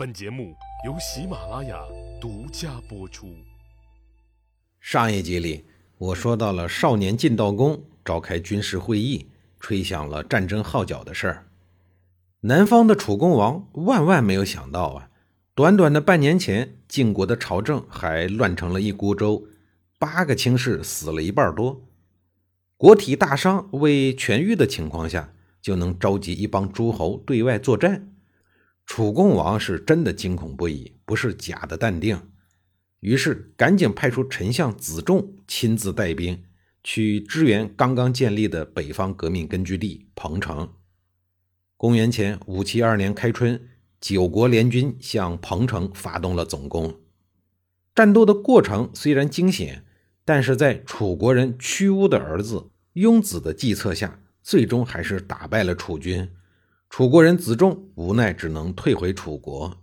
本节目由喜马拉雅独家播出。上一集里，我说到了少年晋悼公召开军事会议，吹响了战争号角的事儿。南方的楚公王万万没有想到啊，短短的半年前，晋国的朝政还乱成了一锅粥，八个卿士死了一半多，国体大伤未痊愈的情况下，就能召集一帮诸侯对外作战。楚共王是真的惊恐不已，不是假的淡定。于是赶紧派出丞相子仲亲自带兵去支援刚刚建立的北方革命根据地彭城。公元前五七二年开春，九国联军向彭城发动了总攻。战斗的过程虽然惊险，但是在楚国人屈巫的儿子雍子的计策下，最终还是打败了楚军。楚国人子仲无奈只能退回楚国，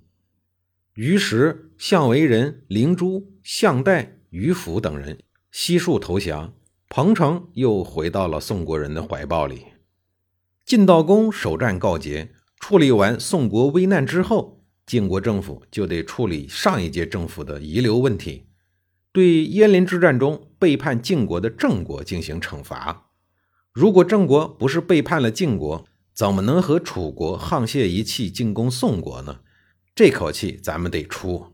于是项为人、灵珠、项代、于府等人悉数投降，彭城又回到了宋国人的怀抱里。晋悼公首战告捷，处理完宋国危难之后，晋国政府就得处理上一届政府的遗留问题，对鄢陵之战中背叛晋国的郑国进行惩罚。如果郑国不是背叛了晋国，怎么能和楚国沆瀣一气进攻宋国呢？这口气咱们得出。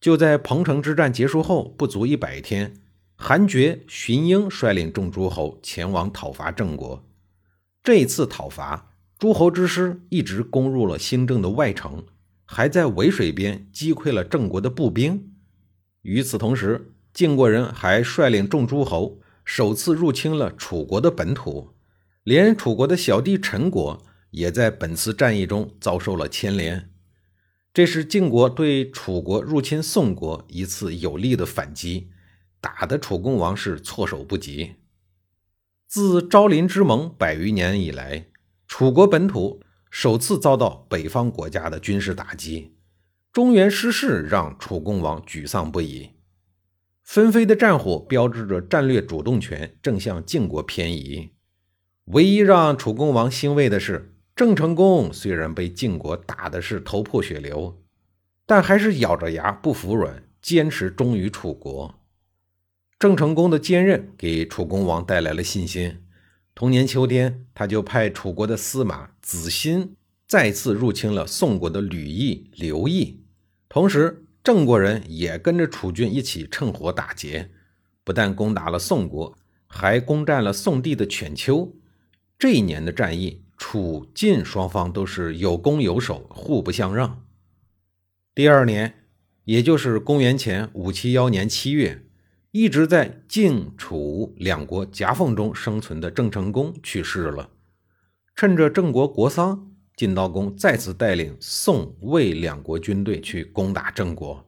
就在彭城之战结束后不足一百天，韩厥、荀英率领众诸侯前往讨伐郑国。这次讨伐，诸侯之师一直攻入了新郑的外城，还在渭水边击溃了郑国的步兵。与此同时，晋国人还率领众诸侯首次入侵了楚国的本土。连楚国的小弟陈国也在本次战役中遭受了牵连，这是晋国对楚国入侵宋国一次有力的反击，打得楚共王是措手不及。自昭陵之盟百余年以来，楚国本土首次遭到北方国家的军事打击，中原失势让楚共王沮丧不已。纷飞的战火标志着战略主动权正向晋国偏移。唯一让楚共王欣慰的是，郑成功虽然被晋国打的是头破血流，但还是咬着牙不服软，坚持忠于楚国。郑成功的坚韧给楚共王带来了信心。同年秋天，他就派楚国的司马子欣再次入侵了宋国的吕邑、刘邑，同时郑国人也跟着楚军一起趁火打劫，不但攻打了宋国，还攻占了宋地的犬丘。这一年的战役，楚晋双方都是有攻有守，互不相让。第二年，也就是公元前五七幺年七月，一直在晋楚两国夹缝中生存的郑成功去世了。趁着郑国国丧，晋悼公再次带领宋魏两国军队去攻打郑国，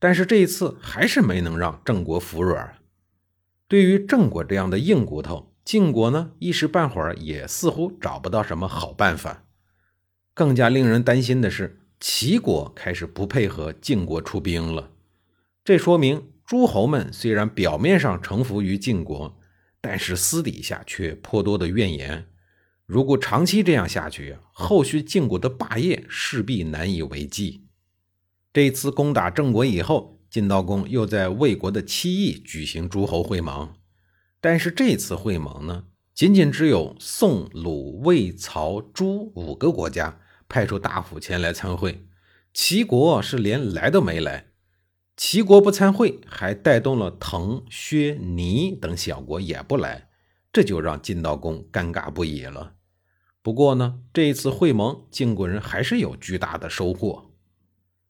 但是这一次还是没能让郑国服软。对于郑国这样的硬骨头，晋国呢，一时半会儿也似乎找不到什么好办法。更加令人担心的是，齐国开始不配合晋国出兵了。这说明诸侯们虽然表面上臣服于晋国，但是私底下却颇多的怨言。如果长期这样下去，后续晋国的霸业势必难以为继。这次攻打郑国以后，晋悼公又在魏国的七邑举行诸侯会盟。但是这次会盟呢，仅仅只有宋、鲁、魏、曹、朱五个国家派出大夫前来参会，齐国是连来都没来。齐国不参会，还带动了滕、薛、倪等小国也不来，这就让晋悼公尴尬不已了。不过呢，这一次会盟，晋国人还是有巨大的收获。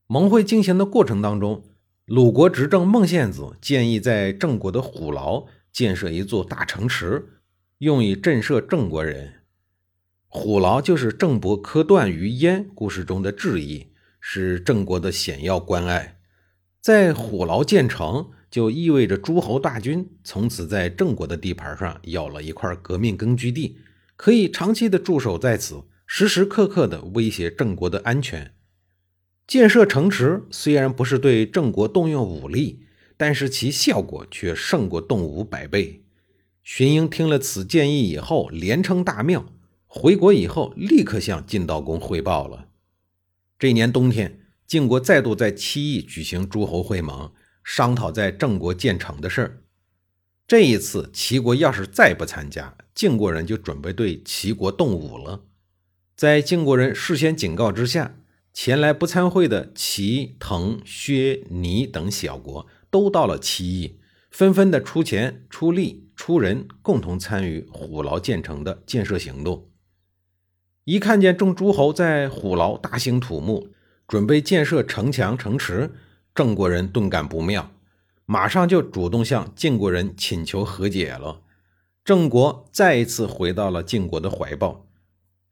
盟会进行的过程当中，鲁国执政孟献子建议在郑国的虎牢。建设一座大城池，用以震慑郑国人。虎牢就是郑伯克段于鄢故事中的质疑，是郑国的显要关隘。在虎牢建成，就意味着诸侯大军从此在郑国的地盘上有了一块革命根据地，可以长期的驻守在此，时时刻刻的威胁郑国的安全。建设城池虽然不是对郑国动用武力。但是其效果却胜过动武百倍。荀英听了此建议以后，连称大妙。回国以后，立刻向晋悼公汇报了。这年冬天，晋国再度在七邑举行诸侯会盟，商讨在郑国建城的事儿。这一次，齐国要是再不参加，晋国人就准备对齐国动武了。在晋国人事先警告之下，前来不参会的齐、滕、薛、倪等小国都到了齐邑，纷纷的出钱、出力、出人，共同参与虎牢建成的建设行动。一看见众诸侯在虎牢大兴土木，准备建设城墙、城池，郑国人顿感不妙。马上就主动向晋国人请求和解了，郑国再一次回到了晋国的怀抱。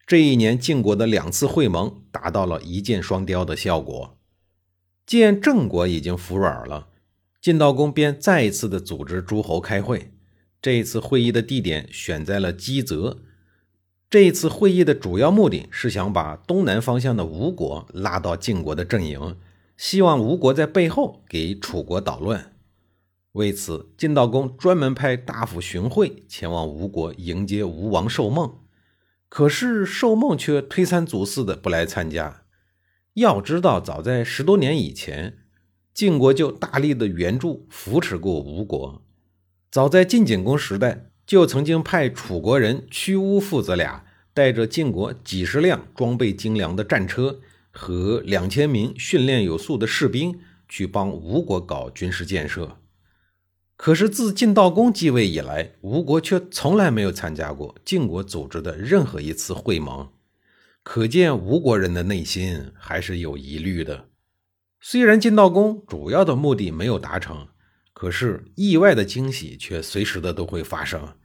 这一年，晋国的两次会盟达到了一箭双雕的效果。见郑国已经服软了，晋悼公便再一次的组织诸侯开会。这一次会议的地点选在了箕泽。这一次会议的主要目的是想把东南方向的吴国拉到晋国的阵营，希望吴国在背后给楚国捣乱。为此，晋悼公专门派大夫荀惠前往吴国迎接吴王寿梦。可是寿梦却推三阻四的不来参加。要知道，早在十多年以前，晋国就大力的援助扶持过吴国。早在晋景公时代，就曾经派楚国人屈巫父子俩带着晋国几十辆装备精良的战车和两千名训练有素的士兵去帮吴国搞军事建设。可是自晋悼公继位以来，吴国却从来没有参加过晋国组织的任何一次会盟，可见吴国人的内心还是有疑虑的。虽然晋悼公主要的目的没有达成，可是意外的惊喜却随时的都会发生，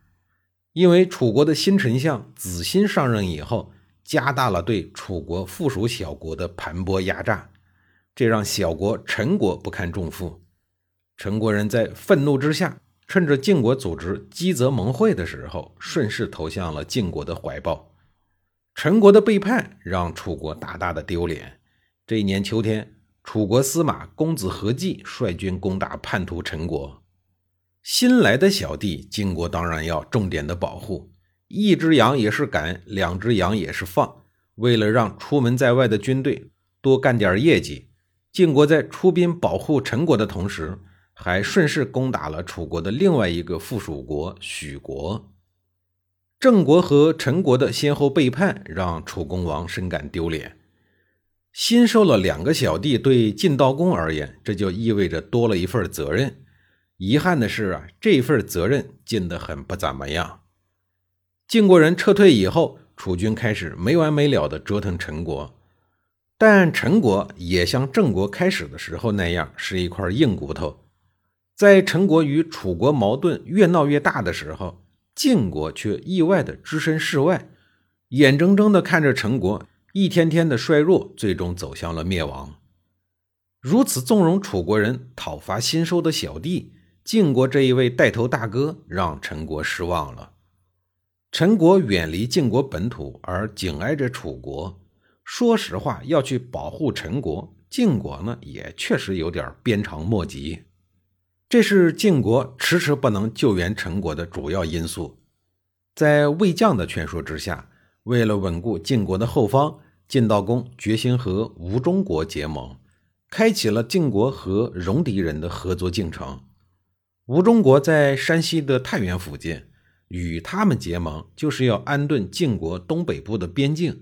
因为楚国的新丞相子欣上任以后，加大了对楚国附属小国的盘剥压榨，这让小国陈国不堪重负。陈国人在愤怒之下，趁着晋国组织基泽盟会的时候，顺势投向了晋国的怀抱。陈国的背叛让楚国大大的丢脸。这一年秋天，楚国司马公子阖骥率军攻打叛徒陈国。新来的小弟，晋国当然要重点的保护。一只羊也是赶，两只羊也是放。为了让出门在外的军队多干点业绩，晋国在出兵保护陈国的同时，还顺势攻打了楚国的另外一个附属国许国。郑国和陈国的先后背叛，让楚公王深感丢脸。新收了两个小弟，对晋悼公而言，这就意味着多了一份责任。遗憾的是啊，这份责任尽得很不怎么样。晋国人撤退以后，楚军开始没完没了的折腾陈国，但陈国也像郑国开始的时候那样，是一块硬骨头。在陈国与楚国矛盾越闹越大的时候，晋国却意外的置身事外，眼睁睁的看着陈国一天天的衰弱，最终走向了灭亡。如此纵容楚国人讨伐新收的小弟，晋国这一位带头大哥让陈国失望了。陈国远离晋国本土，而紧挨着楚国，说实话，要去保护陈国，晋国呢也确实有点鞭长莫及。这是晋国迟迟不能救援陈国的主要因素。在魏将的劝说之下，为了稳固晋国的后方，晋悼公决心和吴中国结盟，开启了晋国和戎狄人的合作进程。吴中国在山西的太原附近，与他们结盟，就是要安顿晋国东北部的边境，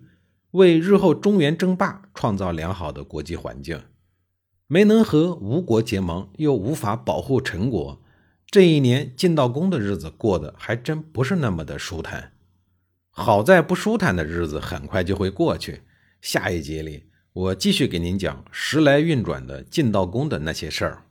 为日后中原争霸创造良好的国际环境。没能和吴国结盟，又无法保护陈国，这一年晋悼公的日子过得还真不是那么的舒坦。好在不舒坦的日子很快就会过去。下一集里，我继续给您讲时来运转的进道公的那些事儿。